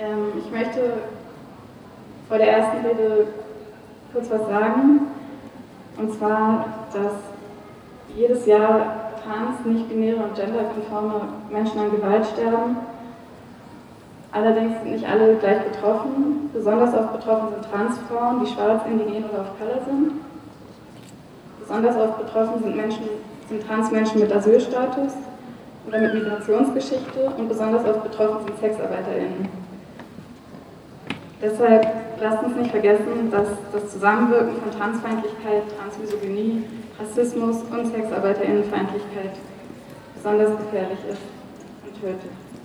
Ähm, ich möchte vor der ersten Rede kurz was sagen. Und zwar, dass jedes Jahr trans, nicht-binäre und genderkonforme Menschen an Gewalt sterben. Allerdings sind nicht alle gleich betroffen. Besonders oft betroffen sind Transfrauen, die schwarz, indigen oder auf Color sind. Besonders oft betroffen sind, Menschen, sind Transmenschen mit Asylstatus oder mit Migrationsgeschichte und besonders oft betroffen sind SexarbeiterInnen. Deshalb lasst uns nicht vergessen, dass das Zusammenwirken von Transfeindlichkeit, Transmisogynie, Rassismus und SexarbeiterInnenfeindlichkeit besonders gefährlich ist und tötet.